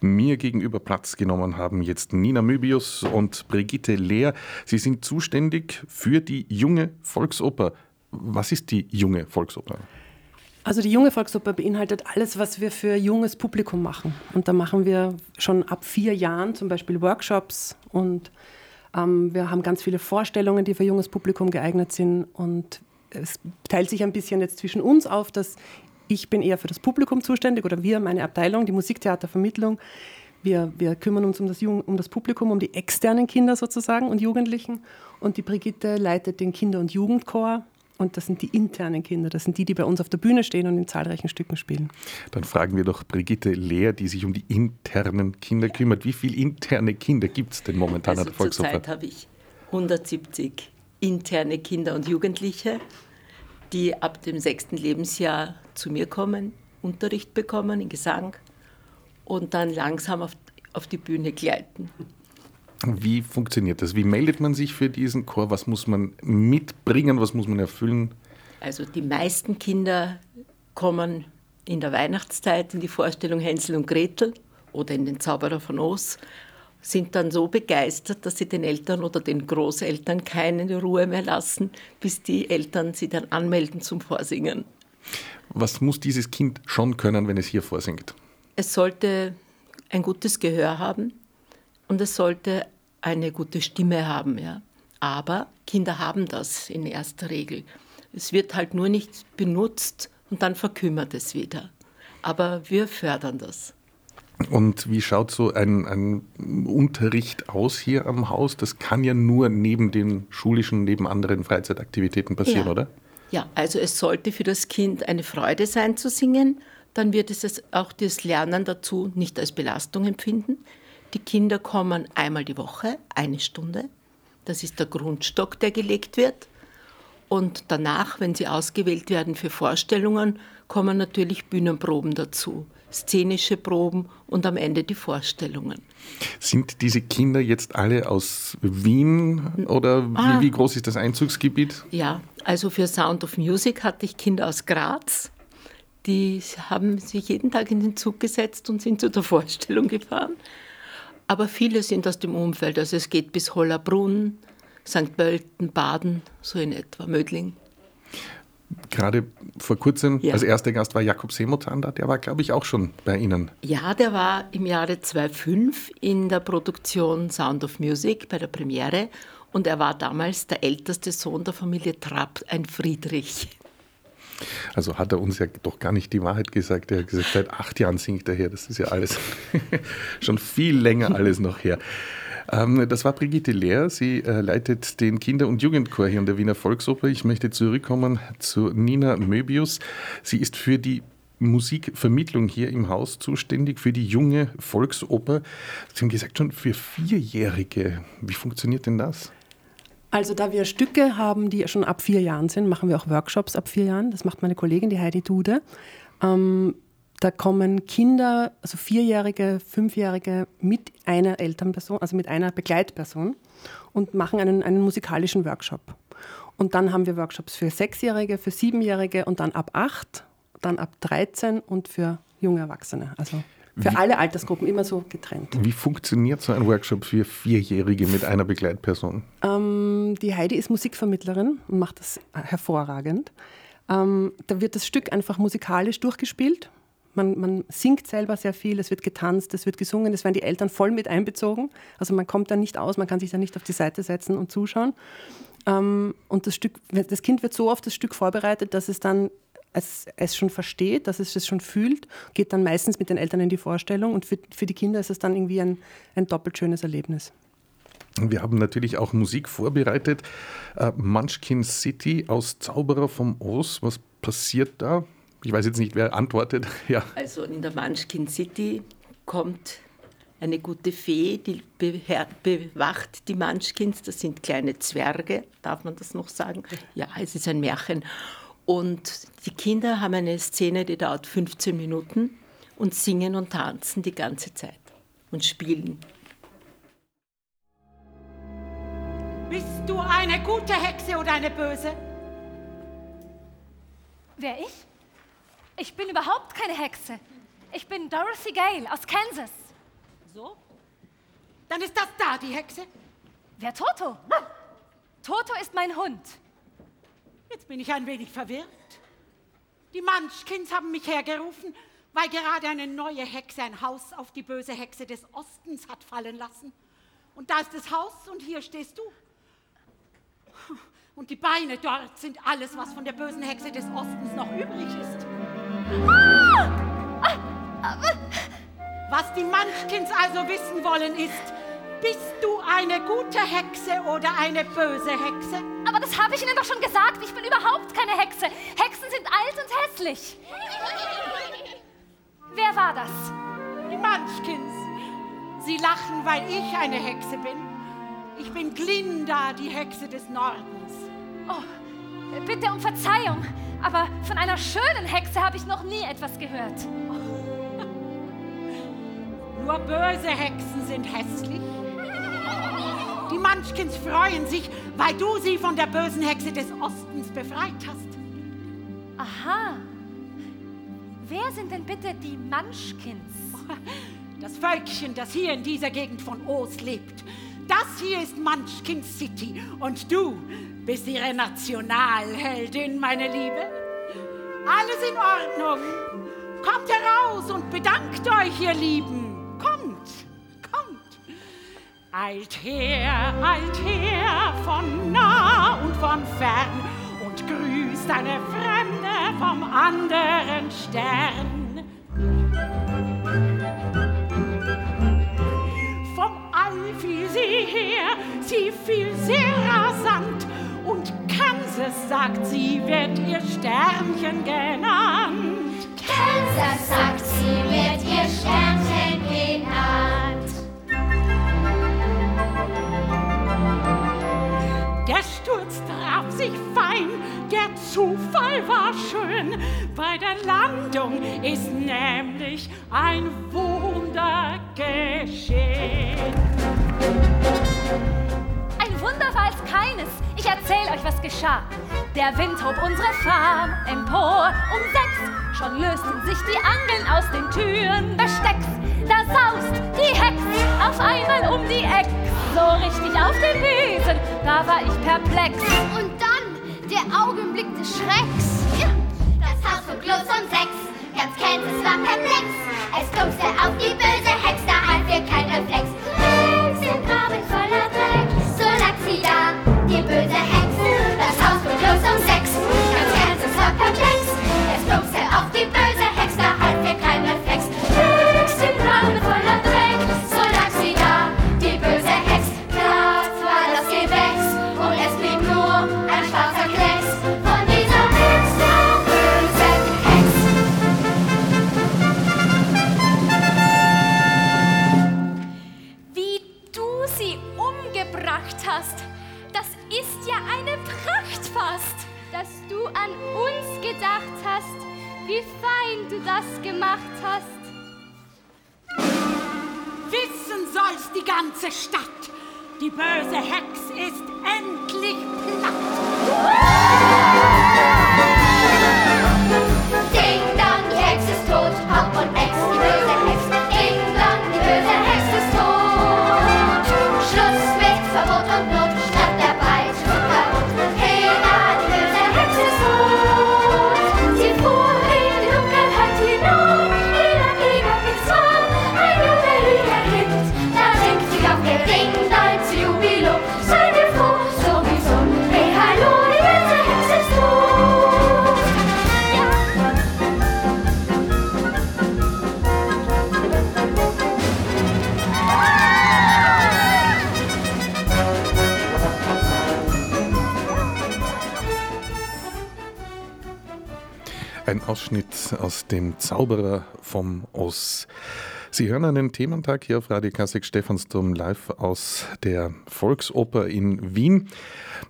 mir gegenüber Platz genommen haben jetzt Nina Möbius und Brigitte Lehr. Sie sind zuständig für die junge Volksoper. Was ist die junge Volksoper? Also die junge Volksoper beinhaltet alles, was wir für junges Publikum machen. Und da machen wir schon ab vier Jahren zum Beispiel Workshops und ähm, wir haben ganz viele Vorstellungen, die für junges Publikum geeignet sind. Und es teilt sich ein bisschen jetzt zwischen uns auf, dass ich bin eher für das Publikum zuständig oder wir, meine Abteilung, die Musiktheatervermittlung. Wir, wir kümmern uns um das, um das Publikum, um die externen Kinder sozusagen und Jugendlichen. Und die Brigitte leitet den Kinder- und Jugendchor. Und das sind die internen Kinder, das sind die, die bei uns auf der Bühne stehen und in zahlreichen Stücken spielen. Dann fragen wir doch Brigitte Lehr, die sich um die internen Kinder kümmert. Wie viele interne Kinder gibt es denn momentan also an der Volksoper? Zurzeit habe ich 170 interne Kinder und Jugendliche, die ab dem sechsten Lebensjahr zu mir kommen, Unterricht bekommen in Gesang und dann langsam auf, auf die Bühne gleiten. Wie funktioniert das? Wie meldet man sich für diesen Chor? Was muss man mitbringen? Was muss man erfüllen? Also die meisten Kinder kommen in der Weihnachtszeit in die Vorstellung Hänsel und Gretel oder in den Zauberer von Oz, sind dann so begeistert, dass sie den Eltern oder den Großeltern keine Ruhe mehr lassen, bis die Eltern sie dann anmelden zum Vorsingen. Was muss dieses Kind schon können, wenn es hier vorsingt? Es sollte ein gutes Gehör haben und es sollte eine gute Stimme haben. Ja. Aber Kinder haben das in erster Regel. Es wird halt nur nicht benutzt und dann verkümmert es wieder. Aber wir fördern das. Und wie schaut so ein, ein, Unterricht aus hier am Haus? Das kann ja nur neben den schulischen, neben anderen Freizeitaktivitäten passieren, ja. oder? Ja, also es sollte für das Kind eine Freude sein zu singen. Dann wird es auch das Lernen dazu nicht als Belastung empfinden. Die Kinder kommen einmal die Woche, eine Stunde. Das ist der Grundstock, der gelegt wird. Und danach, wenn sie ausgewählt werden für Vorstellungen, kommen natürlich Bühnenproben dazu, szenische Proben und am Ende die Vorstellungen. Sind diese Kinder jetzt alle aus Wien oder ah, wie, wie, groß ist das Einzugsgebiet? Ja, also für Sound of Music hatte ich Kinder aus Graz. Die haben sich jeden Tag in den Zug gesetzt und sind zu der Vorstellung gefahren. Aber viele sind aus dem Umfeld. Also es geht bis Hollerbrunn, St. Pölten, Baden, so in etwa, Mödling. Gerade vor kurzem ja. als erster Gast war Jakob Seemutan da, der war, glaube ich, auch schon bei Ihnen. Ja, der war im Jahre 2005 in der Produktion Sound of Music bei der Premiere und er war damals der älteste Sohn der Familie Trapp, ein Friedrich. Also hat er uns ja doch gar nicht die Wahrheit gesagt. Er hat gesagt, seit acht Jahren singt er her. Das ist ja alles schon viel länger alles noch her. Ähm, das war Brigitte Lehr. Sie äh, leitet den Kinder- und Jugendchor hier an der Wiener Volksoper. Ich möchte zurückkommen zu Nina Möbius. Sie ist für die Musikvermittlung hier im Haus zuständig, für die junge Volksoper. Sie haben gesagt, schon für Vierjährige. Wie funktioniert denn das? Also da wir Stücke haben, die schon ab vier Jahren sind, machen wir auch Workshops ab vier Jahren. Das macht meine Kollegin, die Heidi Dude. Ähm, da kommen Kinder, also Vierjährige, Fünfjährige mit einer Elternperson, also mit einer Begleitperson und machen einen, einen musikalischen Workshop. Und dann haben wir Workshops für Sechsjährige, für Siebenjährige und dann ab acht, dann ab 13 und für junge Erwachsene. Also für wie, alle Altersgruppen immer so getrennt. Wie funktioniert so ein Workshop für Vierjährige mit einer Begleitperson? Ähm, die Heidi ist Musikvermittlerin und macht das hervorragend. Ähm, da wird das Stück einfach musikalisch durchgespielt man, man singt selber sehr viel, es wird getanzt, es wird gesungen, es werden die Eltern voll mit einbezogen. Also man kommt da nicht aus, man kann sich da nicht auf die Seite setzen und zuschauen. Ähm, und das, Stück, das Kind wird so auf das Stück vorbereitet, dass es dann es, es schon versteht, dass es es schon fühlt, geht dann meistens mit den Eltern in die Vorstellung und für, für die Kinder ist es dann irgendwie ein, ein doppelt schönes Erlebnis. Wir haben natürlich auch Musik vorbereitet. Uh, Munchkin City aus Zauberer vom Oz. Was passiert da? Ich weiß jetzt nicht, wer antwortet. Ja. Also in der Munchkin City kommt eine gute Fee, die bewacht die Munchkins. Das sind kleine Zwerge, darf man das noch sagen? Ja, es ist ein Märchen. Und die Kinder haben eine Szene, die dauert 15 Minuten und singen und tanzen die ganze Zeit und spielen. Bist du eine gute Hexe oder eine böse? Wer ich? Ich bin überhaupt keine Hexe. Ich bin Dorothy Gale aus Kansas. So? Dann ist das da die Hexe. Wer Toto? Toto ist mein Hund. Jetzt bin ich ein wenig verwirrt. Die Munchkins haben mich hergerufen, weil gerade eine neue Hexe ein Haus auf die böse Hexe des Ostens hat fallen lassen. Und da ist das Haus und hier stehst du. Und die Beine dort sind alles, was von der bösen Hexe des Ostens noch übrig ist. Was die Munchkins also wissen wollen ist, bist du eine gute Hexe oder eine böse Hexe? Aber das habe ich Ihnen doch schon gesagt. Ich bin überhaupt keine Hexe. Hexen sind alt und hässlich. Wer war das? Die Munchkins. Sie lachen, weil ich eine Hexe bin. Ich bin Glinda, die Hexe des Nordens. Oh, bitte um Verzeihung. Aber von einer schönen Hexe habe ich noch nie etwas gehört. Nur böse Hexen sind hässlich. Die Munchkins freuen sich, weil du sie von der bösen Hexe des Ostens befreit hast. Aha. Wer sind denn bitte die Munchkins? Das Völkchen, das hier in dieser Gegend von Oos lebt. Das hier ist Munchkin City und du bist ihre Nationalheldin, meine Liebe. Alles in Ordnung. Kommt heraus und bedankt euch, ihr Lieben. Kommt, kommt. Eilt her, eilt her, von nah und von fern und grüßt eine Fremde vom anderen Stern. Vom All fiel sie her, sie fiel sehr rasant und Kansas sagt, sie wird ihr Sternchen genannt. Kansas sagt, sie wird ihr Sternchen genannt. Der Sturz traf sich fein, der Zufall war schön. Bei der Landung ist nämlich ein Wunder geschehen. Ein Wunder war es keines. Ich erzähl euch, was geschah. Der Wind hob unsere Farm empor um sechs. Schon lösten sich die Angeln aus den Türen Bestecks. Da saust die Hex auf einmal um die Eck. So richtig auf den Wesen, da war ich perplex. Und dann der Augenblick des Schrecks. Das Haus von Kloß um sechs. Ganz Kansas war perplex. Es plumpste auf die böse Hex, da half ihr kein Reflex. Hex im Graben voller Dreck. So lag sie da, die böse Hex. Ganze Stadt. Die böse Hex ist endlich platt. Dem Zauberer vom Oz. Sie hören einen Thementag hier auf Radio Klassik Stephansdom live aus der Volksoper in Wien.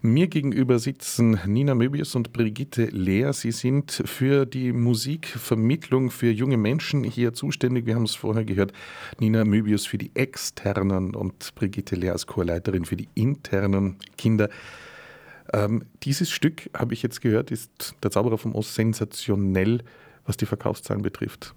Mir gegenüber sitzen Nina Möbius und Brigitte Lehr. Sie sind für die Musikvermittlung für junge Menschen hier zuständig. Wir haben es vorher gehört. Nina Möbius für die externen und Brigitte Lehr als Chorleiterin für die internen Kinder. Ähm, dieses Stück, habe ich jetzt gehört, ist der Zauberer vom Ost sensationell, was die Verkaufszahlen betrifft.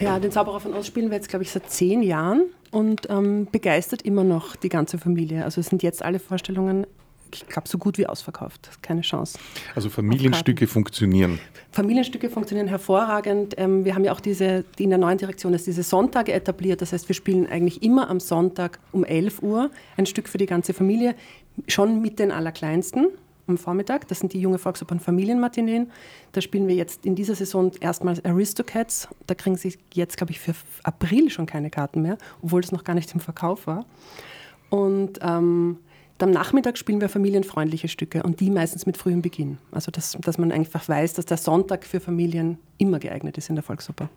Ja, den Zauberer von Oz spielen wir jetzt, glaube ich, seit zehn Jahren und ähm, begeistert immer noch die ganze Familie. Also es sind jetzt alle Vorstellungen, ich glaube, so gut wie ausverkauft. Keine Chance. Also Familienstücke funktionieren. Familienstücke funktionieren hervorragend. Ähm, wir haben ja auch diese, die in der neuen Direktion ist, diese Sonntage etabliert. Das heißt, wir spielen eigentlich immer am Sonntag um 11 Uhr ein Stück für die ganze Familie, schon mit den Allerkleinsten am Vormittag. Das sind die junge Volksopern Familienmatineen. Da spielen wir jetzt in dieser Saison erstmals Aristocats. Da kriegen Sie jetzt, glaube ich, für April schon keine Karten mehr, obwohl das noch gar nicht im Verkauf war. Und ähm, am Nachmittag spielen wir familienfreundliche Stücke und die meistens mit frühem Beginn. Also dass, dass man einfach weiß, dass der Sonntag für Familien immer geeignet ist in der Volksoper.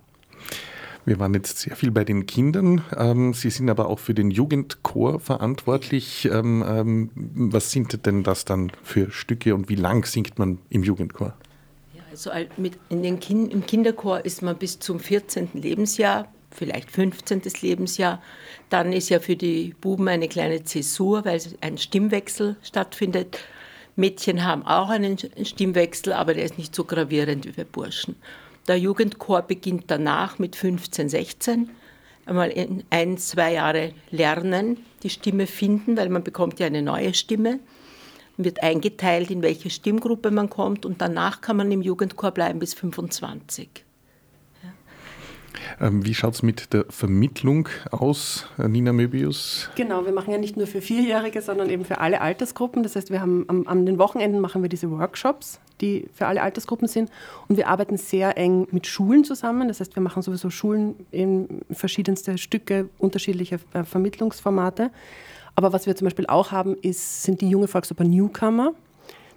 Wir waren jetzt sehr viel bei den Kindern. Ähm, Sie sind aber auch für den Jugendchor verantwortlich. Ähm, ähm, was sind denn das dann für Stücke und wie lang singt man im Jugendchor? Ja, also mit in den kind, im Kinderchor ist man bis zum 14. Lebensjahr, vielleicht 15. Lebensjahr. Dann ist ja für die Buben eine kleine Zäsur, weil ein Stimmwechsel stattfindet. Mädchen haben auch einen Stimmwechsel, aber der ist nicht so gravierend wie bei Burschen. Der Jugendchor beginnt danach mit 15, 16. Einmal in ein, zwei Jahre lernen, die Stimme finden, weil man bekommt ja eine neue Stimme. Wird eingeteilt, in welche Stimmgruppe man kommt und danach kann man im Jugendchor bleiben bis 25. Ähm, wie schaut es mit der Vermittlung aus, äh, Nina Möbius? Genau, wir machen ja nicht nur für Vierjährige, sondern eben für alle Altersgruppen. Das heißt, wir haben am, an den Wochenenden machen wir diese Workshops, die für alle Altersgruppen sind. Und wir arbeiten sehr eng mit Schulen zusammen. Das heißt, wir machen sowieso Schulen in verschiedenste Stücke, unterschiedliche äh, Vermittlungsformate. Aber was wir zum Beispiel auch haben, ist, sind die junge Volksoper Newcomer.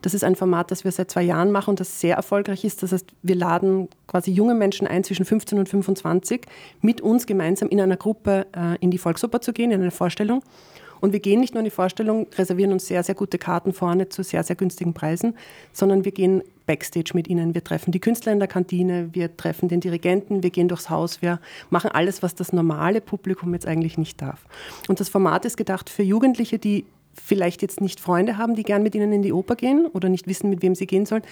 Das ist ein Format, das wir seit zwei Jahren machen und das sehr erfolgreich ist. Das heißt, wir laden quasi junge Menschen ein, zwischen 15 und 25, mit uns gemeinsam in einer Gruppe äh, in die Volksoper zu gehen, in eine Vorstellung. Und wir gehen nicht nur in die Vorstellung, reservieren uns sehr, sehr gute Karten vorne zu sehr, sehr günstigen Preisen, sondern wir gehen Backstage mit ihnen. Wir treffen die Künstler in der Kantine, wir treffen den Dirigenten, wir gehen durchs Haus, wir machen alles, was das normale Publikum jetzt eigentlich nicht darf. Und das Format ist gedacht für Jugendliche, die vielleicht jetzt nicht Freunde haben, die gern mit ihnen in die Oper gehen oder nicht wissen, mit wem sie gehen sollen,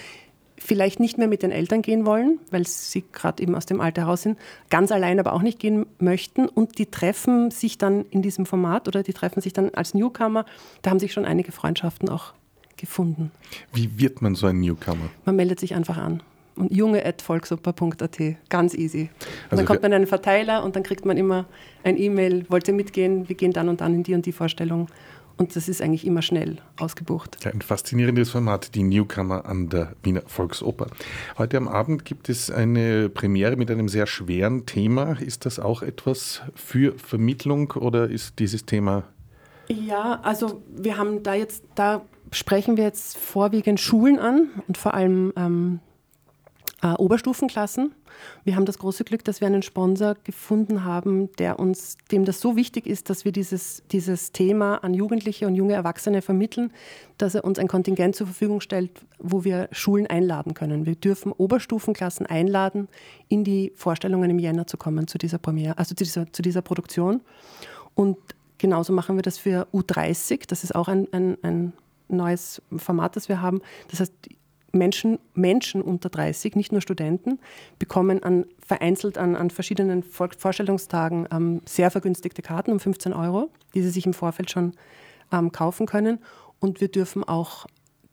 vielleicht nicht mehr mit den Eltern gehen wollen, weil sie gerade eben aus dem Alter heraus sind, ganz allein aber auch nicht gehen möchten und die treffen sich dann in diesem Format oder die treffen sich dann als Newcomer. Da haben sich schon einige Freundschaften auch gefunden. Wie wird man so ein Newcomer? Man meldet sich einfach an. Und junge.volksoper.at, ganz easy. Und also dann kommt man in einen Verteiler und dann kriegt man immer ein E-Mail, wollt ihr mitgehen, wir gehen dann und dann in die und die Vorstellung. Und das ist eigentlich immer schnell ausgebucht. Ja, ein faszinierendes Format, die Newcomer an der Wiener Volksoper. Heute am Abend gibt es eine Premiere mit einem sehr schweren Thema. Ist das auch etwas für Vermittlung oder ist dieses Thema? Ja, also wir haben da jetzt, da sprechen wir jetzt vorwiegend Schulen an und vor allem ähm, äh, Oberstufenklassen. Wir haben das große Glück, dass wir einen Sponsor gefunden haben, der uns, dem das so wichtig ist, dass wir dieses, dieses Thema an Jugendliche und junge Erwachsene vermitteln, dass er uns ein Kontingent zur Verfügung stellt, wo wir Schulen einladen können. Wir dürfen Oberstufenklassen einladen, in die Vorstellungen im Jänner zu kommen, zu dieser Premiere, also zu dieser, zu dieser Produktion. Und genauso machen wir das für U30. Das ist auch ein, ein, ein neues Format, das wir haben. Das heißt, Menschen, Menschen unter 30, nicht nur Studenten, bekommen an, vereinzelt an, an verschiedenen Vorstellungstagen ähm, sehr vergünstigte Karten um 15 Euro, die sie sich im Vorfeld schon ähm, kaufen können. Und wir dürfen auch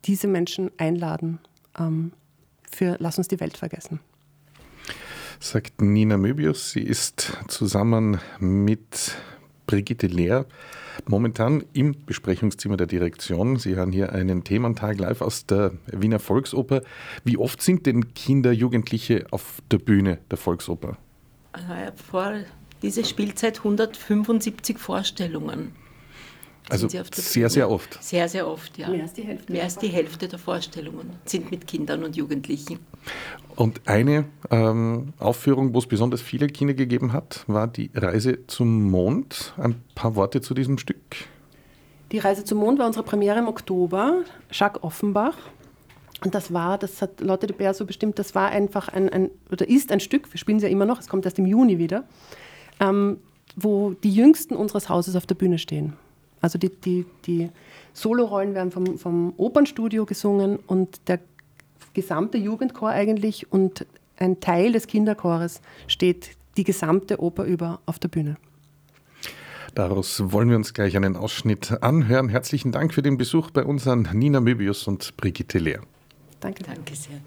diese Menschen einladen ähm, für Lass uns die Welt vergessen. Sagt Nina Möbius. Sie ist zusammen mit Brigitte Lehr momentan im Besprechungszimmer der Direktion. Sie hören hier einen Thementag live aus der Wiener Volksoper. Wie oft sind denn Kinder, Jugendliche auf der Bühne der Volksoper? Vor dieser Spielzeit 175 Vorstellungen. Also sehr, sehr oft. Sehr, sehr oft, ja. Mehr als die Hälfte. Mehr als die Hälfte der Vorstellungen sind mit Kindern und Jugendlichen. Und eine ähm, Aufführung, wo es besonders viele Kinder gegeben hat, war die Reise zum Mond. Ein paar Worte zu diesem Stück. Die Reise zum Mond war unsere Premiere im Oktober. Jacques Offenbach. Und das war, das hat Lotte de Beer so bestimmt, das war einfach ein, ein, oder ist ein Stück, wir spielen es ja immer noch, es kommt erst im Juni wieder, ähm, wo die Jüngsten unseres Hauses auf der Bühne stehen. Also die, die, die Solorollen werden vom, vom Opernstudio gesungen und der gesamte Jugendchor eigentlich und ein Teil des Kinderchores steht die gesamte Oper über auf der Bühne. Daraus wollen wir uns gleich einen Ausschnitt anhören. Herzlichen Dank für den Besuch bei uns an Nina Möbius und Brigitte Lehr. Danke. Danke sehr.